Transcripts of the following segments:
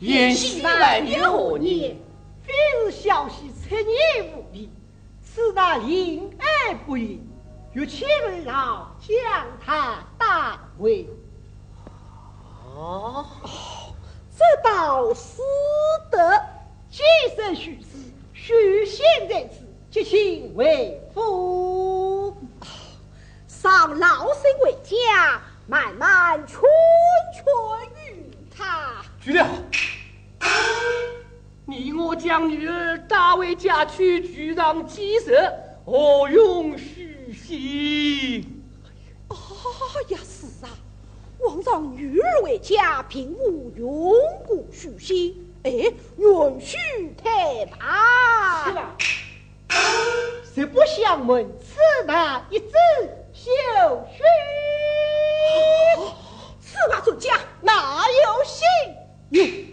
延禧来有何年？非是小婿出年无礼，此乃临而不义，欲请二老将他带回。哦，这倒是得，今生许之，许仙在此，即请为父。上老身为家，慢慢劝劝于他。我将女儿打回家去，居上祭神，何用虚心？哎呀，是啊，皇上女儿为家，并无永固虚心，哎，允许太罢。是吧？实不相瞒，此乃一纸休书。此话怎讲？哪有信？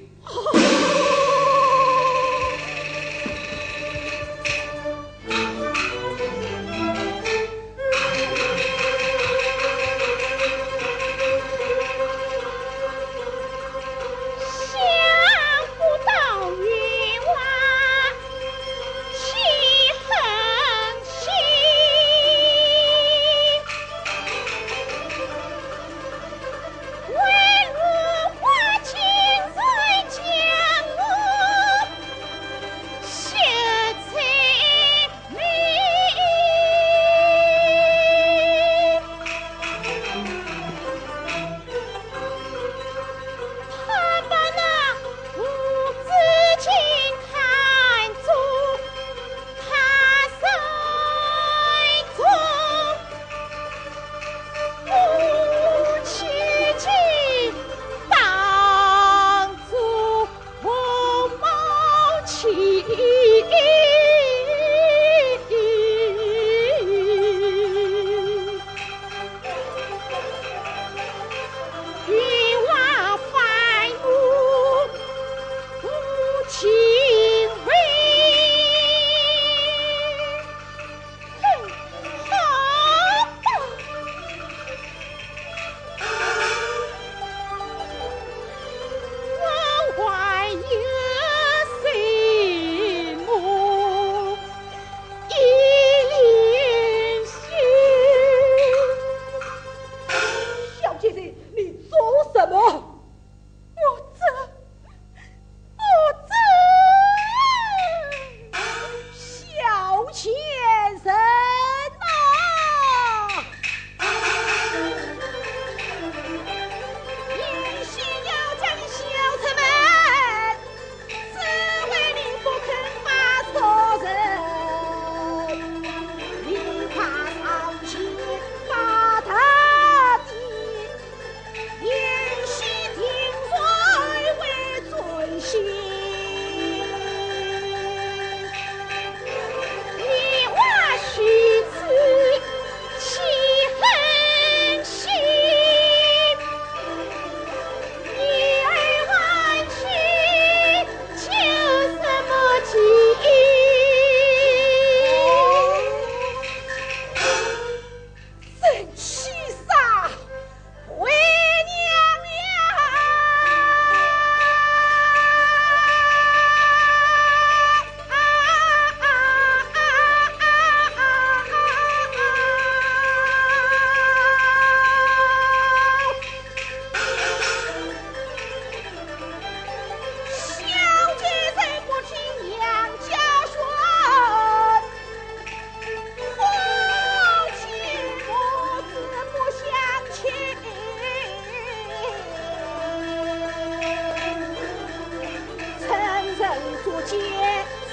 见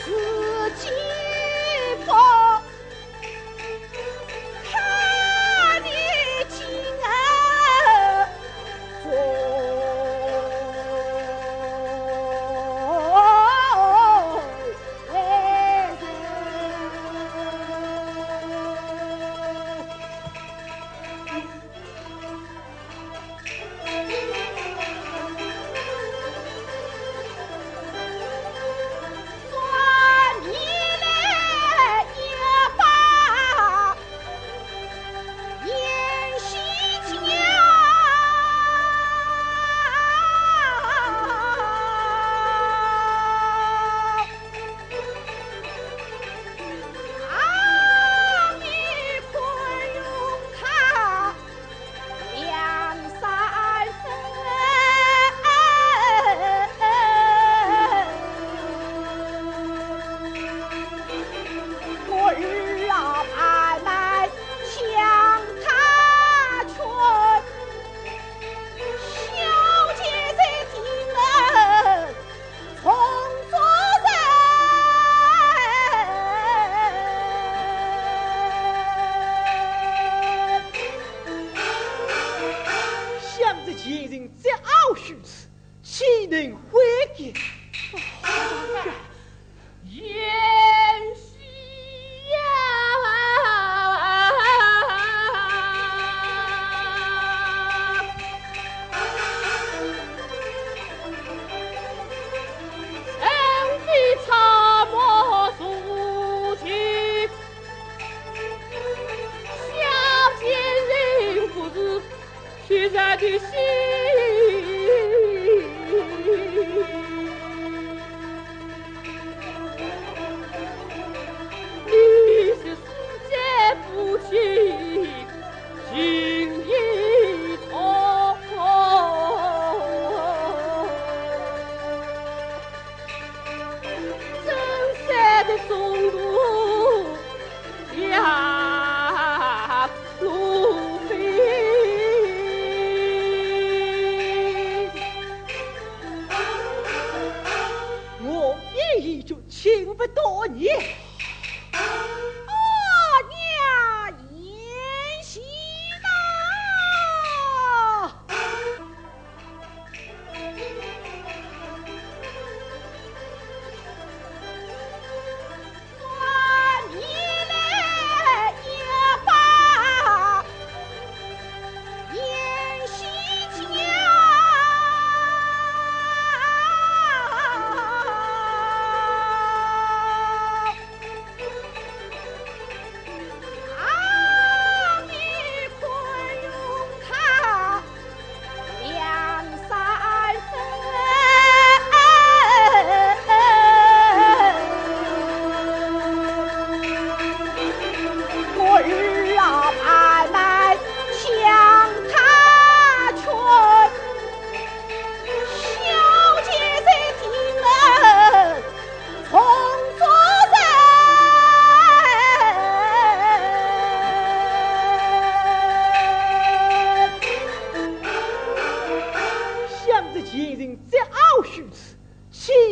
自己悔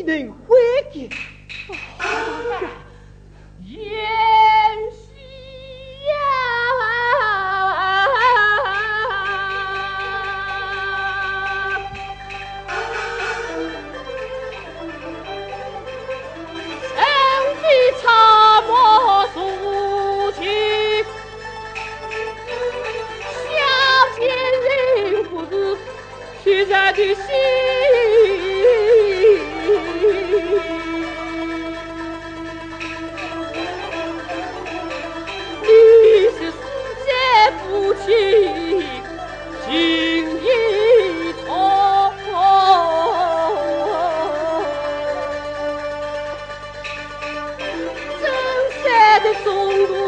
Mideng, Wiki! 山